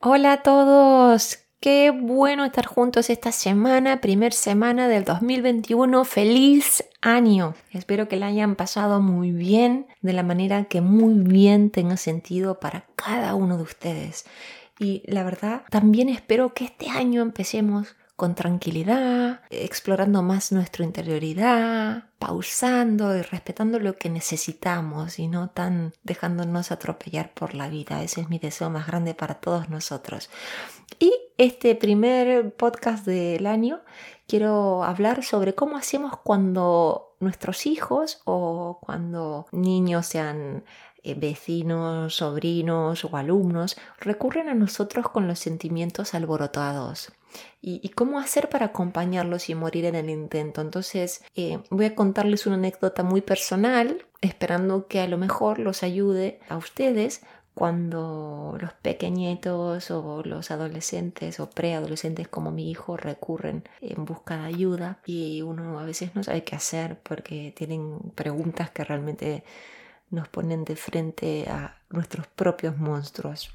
Hola a todos, qué bueno estar juntos esta semana, primer semana del 2021. Feliz año. Espero que la hayan pasado muy bien, de la manera que muy bien tenga sentido para cada uno de ustedes. Y la verdad, también espero que este año empecemos con tranquilidad, explorando más nuestra interioridad, pausando y respetando lo que necesitamos y no tan dejándonos atropellar por la vida. Ese es mi deseo más grande para todos nosotros. Y este primer podcast del año quiero hablar sobre cómo hacemos cuando nuestros hijos o cuando niños sean eh, vecinos, sobrinos o alumnos recurren a nosotros con los sentimientos alborotados. ¿Y, cómo hacer para acompañarlos y morir en el intento? Entonces eh, voy a contarles una anécdota muy personal, esperando que a lo mejor los ayude a ustedes cuando los pequeñitos o los adolescentes o preadolescentes como mi hijo recurren en busca de ayuda y uno a veces no sabe qué hacer porque tienen preguntas que realmente nos ponen de frente a nuestros propios monstruos.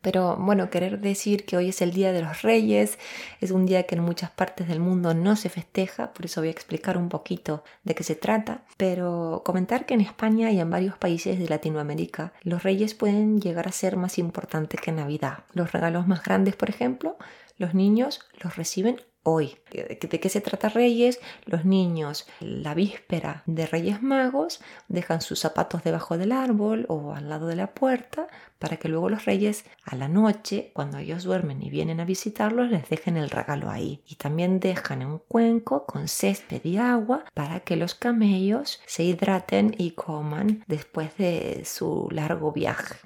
Pero bueno, querer decir que hoy es el Día de los Reyes, es un día que en muchas partes del mundo no se festeja, por eso voy a explicar un poquito de qué se trata, pero comentar que en España y en varios países de Latinoamérica los Reyes pueden llegar a ser más importantes que Navidad. Los regalos más grandes, por ejemplo, los niños los reciben hoy. ¿De qué se trata Reyes? Los niños, la víspera de Reyes Magos, dejan sus zapatos debajo del árbol o al lado de la puerta para que luego los Reyes a la noche, cuando ellos duermen y vienen a visitarlos, les dejen el regalo ahí. Y también dejan un cuenco con césped y agua para que los camellos se hidraten y coman después de su largo viaje.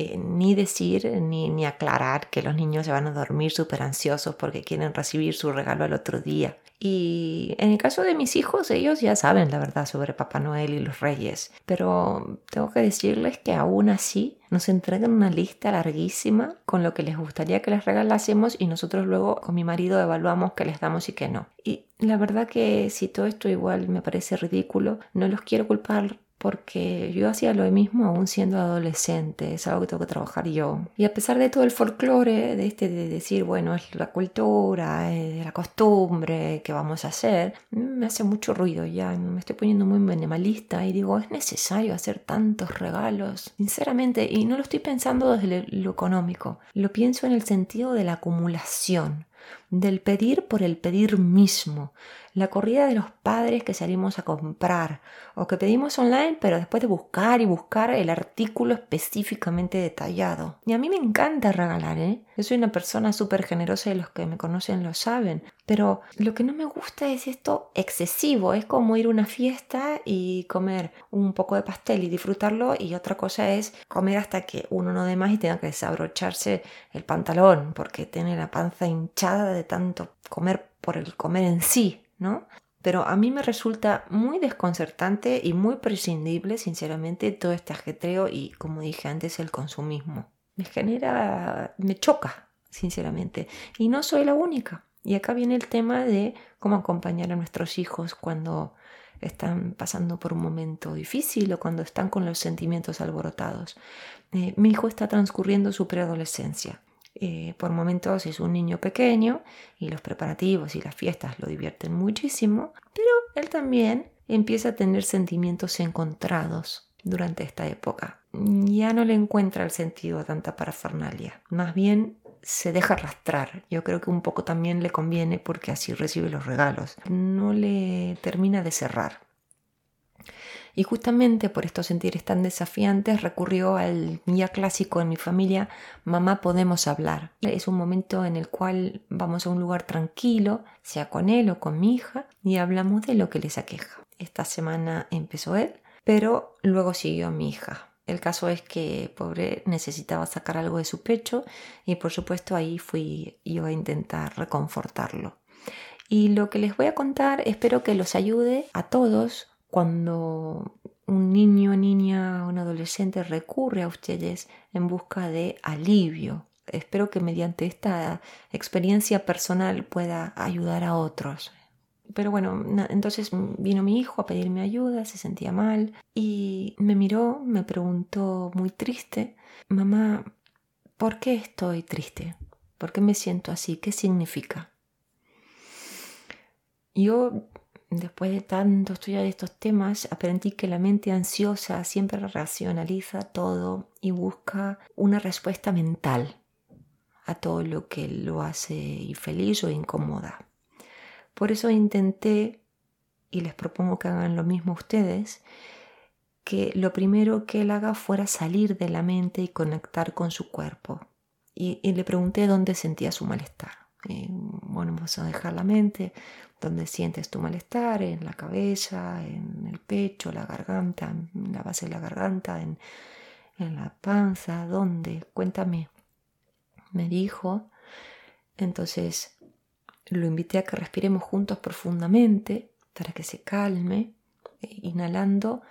Eh, ni decir ni, ni, aclarar que los niños se van a dormir súper ansiosos porque quieren recibir su regalo al otro día. Y en el caso de mis hijos, ellos ya saben la verdad sobre Papá Noel y los Reyes, pero tengo que decirles que aún así nos entregan una lista larguísima con lo que les gustaría que les regalásemos y nosotros luego con mi marido evaluamos qué les damos y qué no. Y la verdad que si todo esto igual me parece ridículo, no los quiero culpar porque yo hacía lo mismo aún siendo adolescente, es algo que tengo que trabajar yo. Y a pesar de todo el folclore, de este de decir, bueno, es la cultura, es la costumbre, ¿qué vamos a hacer? Me hace mucho ruido ya, me estoy poniendo muy minimalista y digo, ¿es necesario hacer tantos regalos? Sinceramente, y no lo estoy pensando desde lo económico, lo pienso en el sentido de la acumulación del pedir por el pedir mismo, la corrida de los padres que salimos a comprar o que pedimos online pero después de buscar y buscar el artículo específicamente detallado. Y a mí me encanta regalar, ¿eh? Yo soy una persona súper generosa y los que me conocen lo saben, pero lo que no me gusta es esto excesivo, es como ir a una fiesta y comer un poco de pastel y disfrutarlo y otra cosa es comer hasta que uno no dé más y tenga que desabrocharse el pantalón porque tiene la panza hinchada de tanto comer por el comer en sí, Pero a mí me resulta muy desconcertante y muy prescindible, sinceramente, todo este ajetreo y, como dije antes, el consumismo. Me genera, me choca, sinceramente. Y no soy la única. Y acá viene el tema de cómo acompañar a nuestros hijos cuando están pasando por un momento difícil o cuando están con los sentimientos alborotados. Eh, mi hijo está transcurriendo su preadolescencia. Eh, por momentos es un niño pequeño y los preparativos y las fiestas lo divierten muchísimo, pero él también empieza a tener sentimientos encontrados durante esta época. Ya no le encuentra el sentido a tanta parafernalia, más bien se deja arrastrar. Yo creo que un poco también le conviene porque así recibe los regalos. No le termina de cerrar. Y justamente por estos sentires tan desafiantes recurrió al ya clásico en mi familia, mamá podemos hablar. Es un momento en el cual vamos a un lugar tranquilo, sea con él o con mi hija, y hablamos de lo que les aqueja. Esta semana empezó él, pero luego siguió mi hija. El caso es que pobre necesitaba sacar algo de su pecho y por supuesto ahí fui yo a intentar reconfortarlo. Y lo que les voy a contar espero que los ayude a todos cuando un niño, niña, un adolescente recurre a ustedes en busca de alivio. Espero que mediante esta experiencia personal pueda ayudar a otros. Pero bueno, entonces vino mi hijo a pedirme ayuda, se sentía mal y me miró, me preguntó muy triste, mamá, ¿por qué estoy triste? ¿Por qué me siento así? ¿Qué significa? Yo, después de tanto estudiar estos temas, aprendí que la mente ansiosa siempre racionaliza todo y busca una respuesta mental a todo lo que lo hace infeliz o incomoda. Por eso intenté, y les propongo que hagan lo mismo ustedes, que lo primero que él haga fuera salir de la mente y conectar con su cuerpo. Y, le pregunté dónde sentía su malestar. bueno, vamos a dejar la mente, dónde sientes tu malestar, en la cabeza, en el pecho, la garganta, en la base de la garganta, en, en la panza, ¿dónde? Cuéntame. Me dijo. Entonces lo invité a que respiremos juntos profundamente para que se calme, inhalando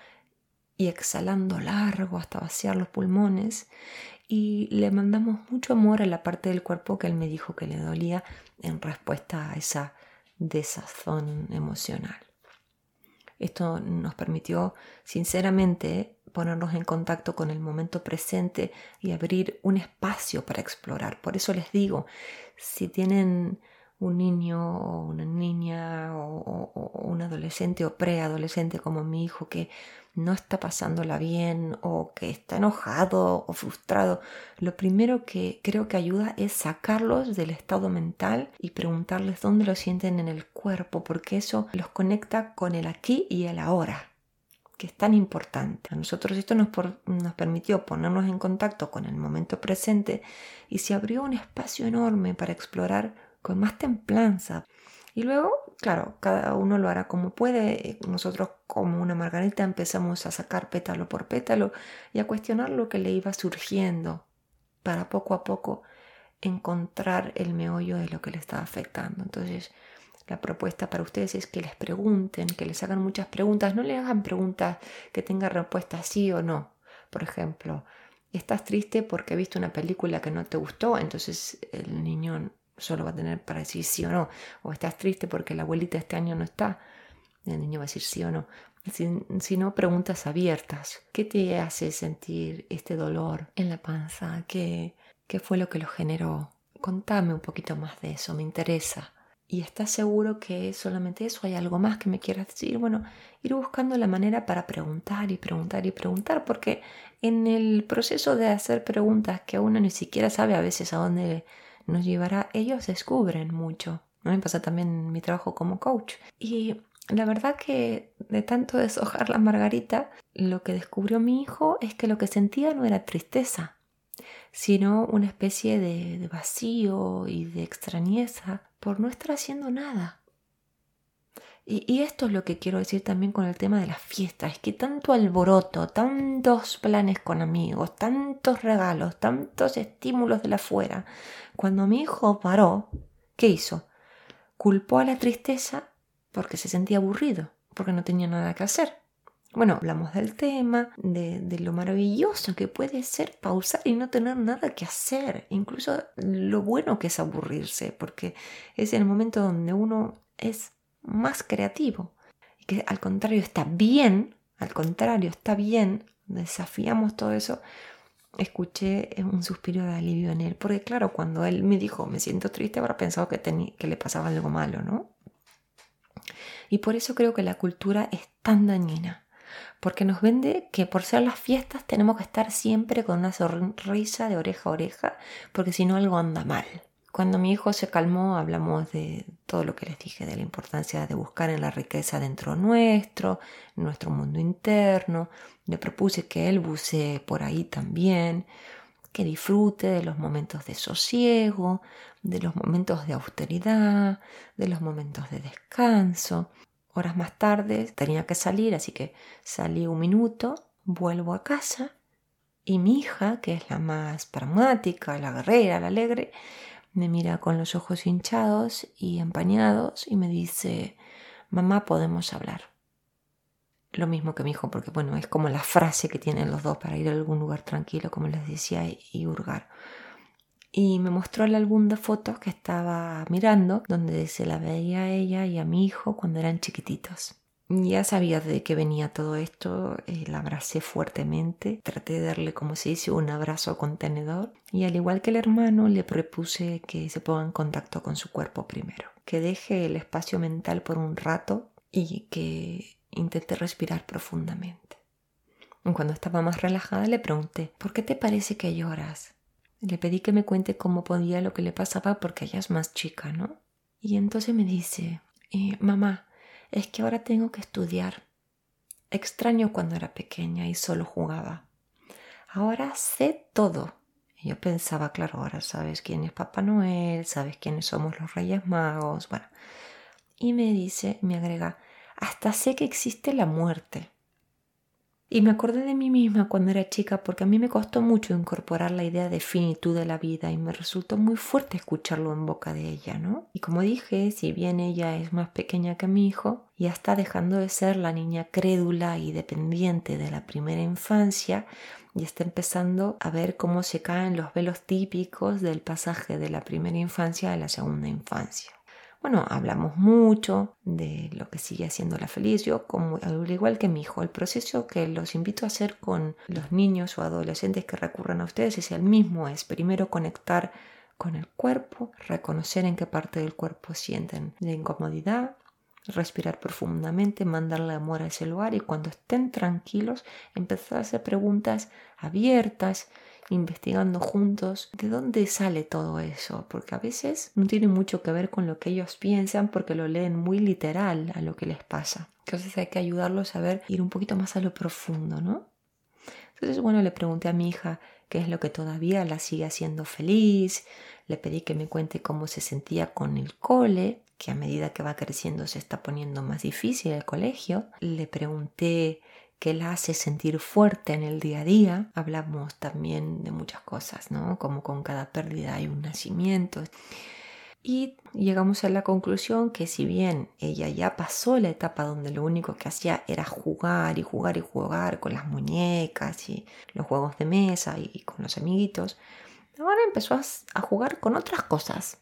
y exhalando largo hasta vaciar los pulmones y le mandamos mucho amor a la parte del cuerpo que él me dijo que le dolía en respuesta a esa desazón emocional. Esto nos permitió sinceramente ponernos en contacto con el momento presente y abrir un espacio para explorar. Por eso les digo, si tienen un niño o una niña o, un adolescente o preadolescente como mi hijo que no está pasándola bien o que está enojado o frustrado, lo primero que creo que ayuda es sacarlos del estado mental y preguntarles dónde lo sienten en el cuerpo, porque eso los conecta con el aquí y el ahora que es tan importante. A nosotros esto nos, nos permitió ponernos en contacto con el momento presente y se abrió un espacio enorme para explorar con más templanza. Y luego, claro, cada uno lo hará como puede. Nosotros como una margarita empezamos a sacar pétalo por pétalo y a cuestionar lo que le iba surgiendo para poco a poco encontrar el meollo de lo que le estaba afectando. Entonces, la propuesta para ustedes es que les pregunten, que les hagan muchas preguntas. No le hagan preguntas que tengan respuesta sí o no. Por ejemplo, ¿estás triste porque viste una película que no te gustó? Entonces el niño solo va a tener para decir sí o no. O estás triste porque la abuelita este año no está. El niño va a decir sí o no. Si, no, preguntas abiertas. ¿Qué te hace sentir este dolor en la panza? ¿Qué, ¿Qué fue lo que lo generó? Contame un poquito más de eso, me interesa. ¿Y estás seguro que solamente eso? ¿Hay algo más que me quieras decir? Bueno, ir buscando la manera para preguntar y preguntar y preguntar, porque en el proceso de hacer preguntas que uno ni siquiera sabe a veces a dónde nos llevará, ellos descubren mucho. ¿no? Me pasa también en mi trabajo como coach. Y la verdad que de tanto deshojar la margarita, lo que descubrió mi hijo es que lo que sentía no era tristeza, sino una especie de, vacío y de extrañeza por no estar haciendo nada. Y, esto es lo que quiero decir también con el tema de las fiestas, es que tanto alboroto, tantos planes con amigos, tantos regalos, tantos estímulos de la afuera, cuando mi hijo paró, ¿qué hizo? Culpó a la tristeza porque se sentía aburrido, porque no tenía nada que hacer. Bueno, hablamos del tema, de, de, lo maravilloso que puede ser pausar y no tener nada que hacer, incluso lo bueno que es aburrirse, porque es el momento donde uno es más creativo. Y que al contrario está bien, al contrario está bien, desafiamos todo eso. Escuché un suspiro de alivio en él, porque claro, cuando él me dijo me siento triste, habrá pensado que, que le pasaba algo malo, ¿no? Y por eso creo que la cultura es tan dañina, porque nos vende que por ser las fiestas tenemos que estar siempre con una sonrisa de oreja a oreja, porque si no algo anda mal. Cuando mi hijo se calmó, hablamos de todo lo que les dije, de la importancia de buscar en la riqueza dentro nuestro, nuestro mundo interno. Le propuse que él bucee por ahí también, que disfrute de los momentos de sosiego, de los momentos de austeridad, de los momentos de descanso. Horas más tarde tenía que salir, así que salí un minuto, vuelvo a casa y mi hija, que es la más pragmática, la guerrera, la alegre, me mira con los ojos hinchados y empañados y me dice, mamá, podemos hablar. Lo mismo que mi hijo, porque bueno, es como la frase que tienen los dos para ir a algún lugar tranquilo, como les decía, y hurgar. Y me mostró el álbum de fotos que estaba mirando, donde se la veía a ella y a mi hijo cuando eran chiquititos. Ya sabía de qué venía todo esto, eh, la abracé fuertemente, traté de darle, como se dice, un abrazo contenedor y al igual que el hermano le propuse que se ponga en contacto con su cuerpo primero, que deje el espacio mental por un rato y que intente respirar profundamente. Cuando estaba más relajada le pregunté, ¿por qué te parece que lloras? Le pedí que me cuente cómo podía lo que le pasaba porque ella es más chica, ¿no? Y entonces me dice, eh, mamá, es que ahora tengo que estudiar. Extraño cuando era pequeña y solo jugaba. Ahora sé todo. Y yo pensaba, claro, ahora sabes quién es Papá Noel, sabes quiénes somos los Reyes Magos, bueno. Y me dice, me agrega, hasta sé que existe la muerte. Y me acordé de mí misma cuando era chica porque a mí me costó mucho incorporar la idea de finitud de la vida y me resultó muy fuerte escucharlo en boca de ella, ¿no? Y como dije, si bien ella es más pequeña que mi hijo, ya está dejando de ser la niña crédula y dependiente de la primera infancia y está empezando a ver cómo se caen los velos típicos del pasaje de la primera infancia a la segunda infancia. Bueno, hablamos mucho de lo que sigue haciendo la feliz. Yo, como, al igual que mi hijo, el proceso que los invito a hacer con los niños o adolescentes que recurran a ustedes es el mismo. Es primero conectar con el cuerpo, reconocer en qué parte del cuerpo sienten la incomodidad, respirar profundamente, mandarle amor a ese lugar y cuando estén tranquilos empezar a hacer preguntas abiertas investigando juntos de dónde sale todo eso, porque a veces no tiene mucho que ver con lo que ellos piensan porque lo leen muy literal a lo que les pasa. Entonces hay que ayudarlos a ver, ir un poquito más a lo profundo, ¿no? Entonces, bueno, le pregunté a mi hija qué es lo que todavía la sigue haciendo feliz, le pedí que me cuente cómo se sentía con el cole, que a medida que va creciendo se está poniendo más difícil el colegio. Le pregunté que la hace sentir fuerte en el día a día. Hablamos también de muchas cosas, ¿no? Como con cada pérdida hay un nacimiento. Y llegamos a la conclusión que si bien ella ya pasó la etapa donde lo único que hacía era jugar y jugar y jugar con las muñecas y los juegos de mesa y con los amiguitos, ahora empezó a jugar con otras cosas,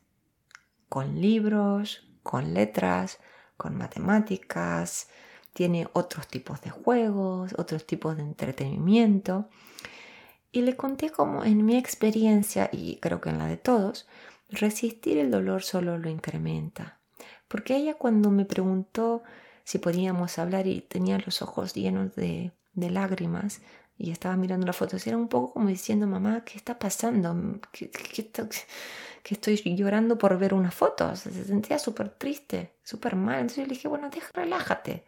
con libros, con letras, con matemáticas, tiene otros tipos de juegos, otros tipos de entretenimiento. Y le conté cómo en mi experiencia, y creo que en la de todos, resistir el dolor solo lo incrementa. Porque ella cuando me preguntó si podíamos hablar y tenía los ojos llenos de, lágrimas y estaba mirando las fotos, era un poco como diciendo, mamá, ¿qué está pasando? ¿Qué, que estoy llorando por ver unas fotos? Se sentía súper triste, súper mal. Entonces yo le dije, bueno, deja, relájate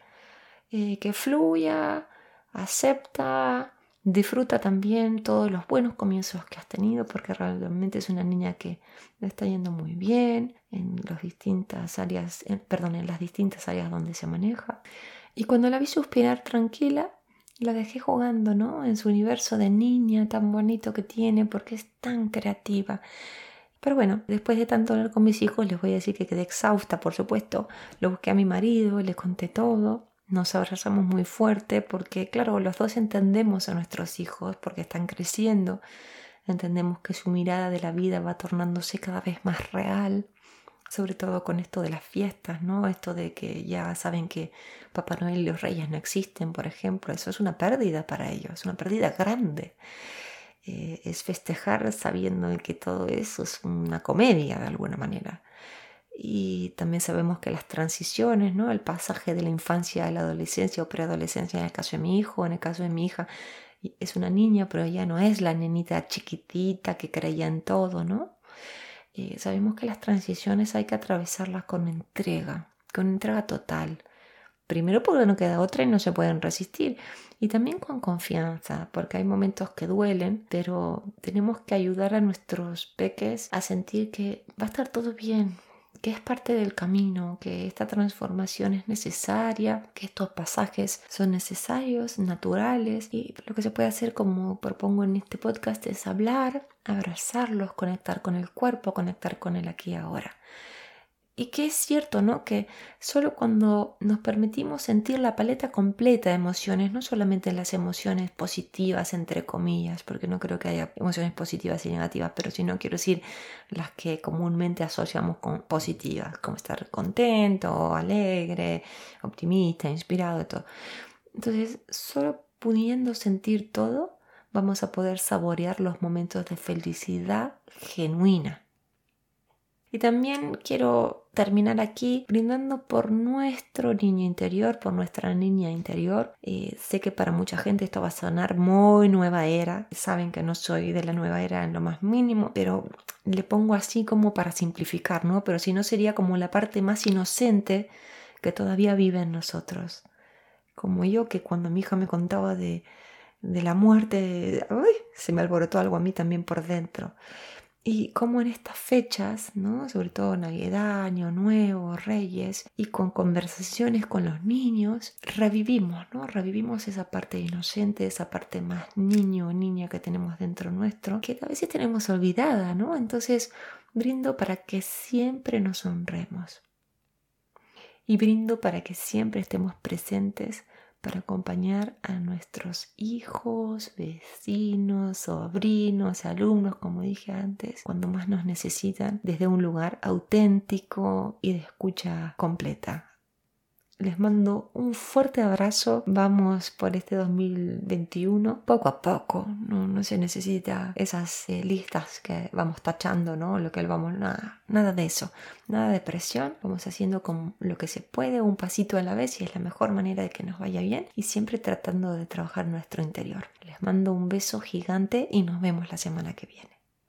eh, que fluya, acepta, disfruta también todos los buenos comienzos que has tenido porque realmente es una niña que está yendo muy bien en las distintas áreas, perdón, en las distintas áreas donde se maneja. Y cuando la vi suspirar tranquila, la dejé jugando, ¿no? En su universo de niña tan bonito que tiene porque es tan creativa. Pero bueno, después de tanto hablar con mis hijos, les voy a decir que quedé exhausta, por supuesto. Lo busqué a mi marido, le conté todo nos abrazamos muy fuerte porque, claro, los dos entendemos a nuestros hijos porque están creciendo, entendemos que su mirada de la vida va tornándose cada vez más real, sobre todo con esto de las fiestas, ¿no? Esto de que ya saben que Papá Noel y los Reyes no existen, por ejemplo, eso es una pérdida para ellos, es una pérdida grande. Eh, es festejar sabiendo que todo eso es una comedia de alguna manera y también sabemos que las transiciones, ¿no? el pasaje de la infancia a la adolescencia o preadolescencia, en el caso de mi hijo, en el caso de mi hija, es una niña, pero ya no es la nenita chiquitita que creía en todo, ¿no? Eh, sabemos que las transiciones hay que atravesarlas con entrega, con entrega total. Primero porque no queda otra y no se pueden resistir. Y también con confianza, porque hay momentos que duelen, pero tenemos que ayudar a nuestros peques a sentir que va a estar todo bien, que es parte del camino, que esta transformación es necesaria, que estos pasajes son necesarios, naturales y lo que se puede hacer como propongo en este podcast es hablar, abrazarlos, conectar con el cuerpo, conectar con el aquí y ahora. Y que es cierto, ¿no? Que solo cuando nos permitimos sentir la paleta completa de emociones, no solamente las emociones positivas, entre comillas, porque no creo que haya emociones positivas y negativas, pero si no quiero decir las que comúnmente asociamos con positivas, como estar contento, alegre, optimista, inspirado, todo. Entonces, solo pudiendo sentir todo, vamos a poder saborear los momentos de felicidad genuina. Y también quiero terminar aquí brindando por nuestro niño interior, por nuestra niña interior. Eh, sé que para mucha gente esto va a sonar muy nueva era. Saben que no soy de la nueva era en lo más mínimo, pero le pongo así como para simplificar, ¿no? Pero si no sería como la parte más inocente que todavía vive en nosotros. Como yo que cuando mi hija me contaba de, de la muerte, se me alborotó algo a mí también por dentro. Y como en estas fechas, ¿no? sobre todo Navidad, Año Nuevo, Reyes, y con conversaciones con los niños, revivimos, ¿no? Revivimos esa parte inocente, esa parte más niño o niña que tenemos dentro nuestro, que a veces tenemos olvidada, ¿no? Entonces, brindo para que siempre nos honremos. Y brindo para que siempre estemos presentes para acompañar a nuestros hijos, vecinos, sobrinos, alumnos, como dije antes, cuando más nos necesitan, desde un lugar auténtico y de escucha completa. Les mando un fuerte abrazo. Vamos por este 2021 poco a poco. No, se necesita esas eh, listas que vamos tachando, ¿no? Lo que vamos, nada, nada de eso. Nada de presión. Vamos haciendo con lo que se puede, un pasito a la vez y es la mejor manera de que nos vaya bien. Y siempre tratando de trabajar nuestro interior. Les mando un beso gigante y nos vemos la semana que viene.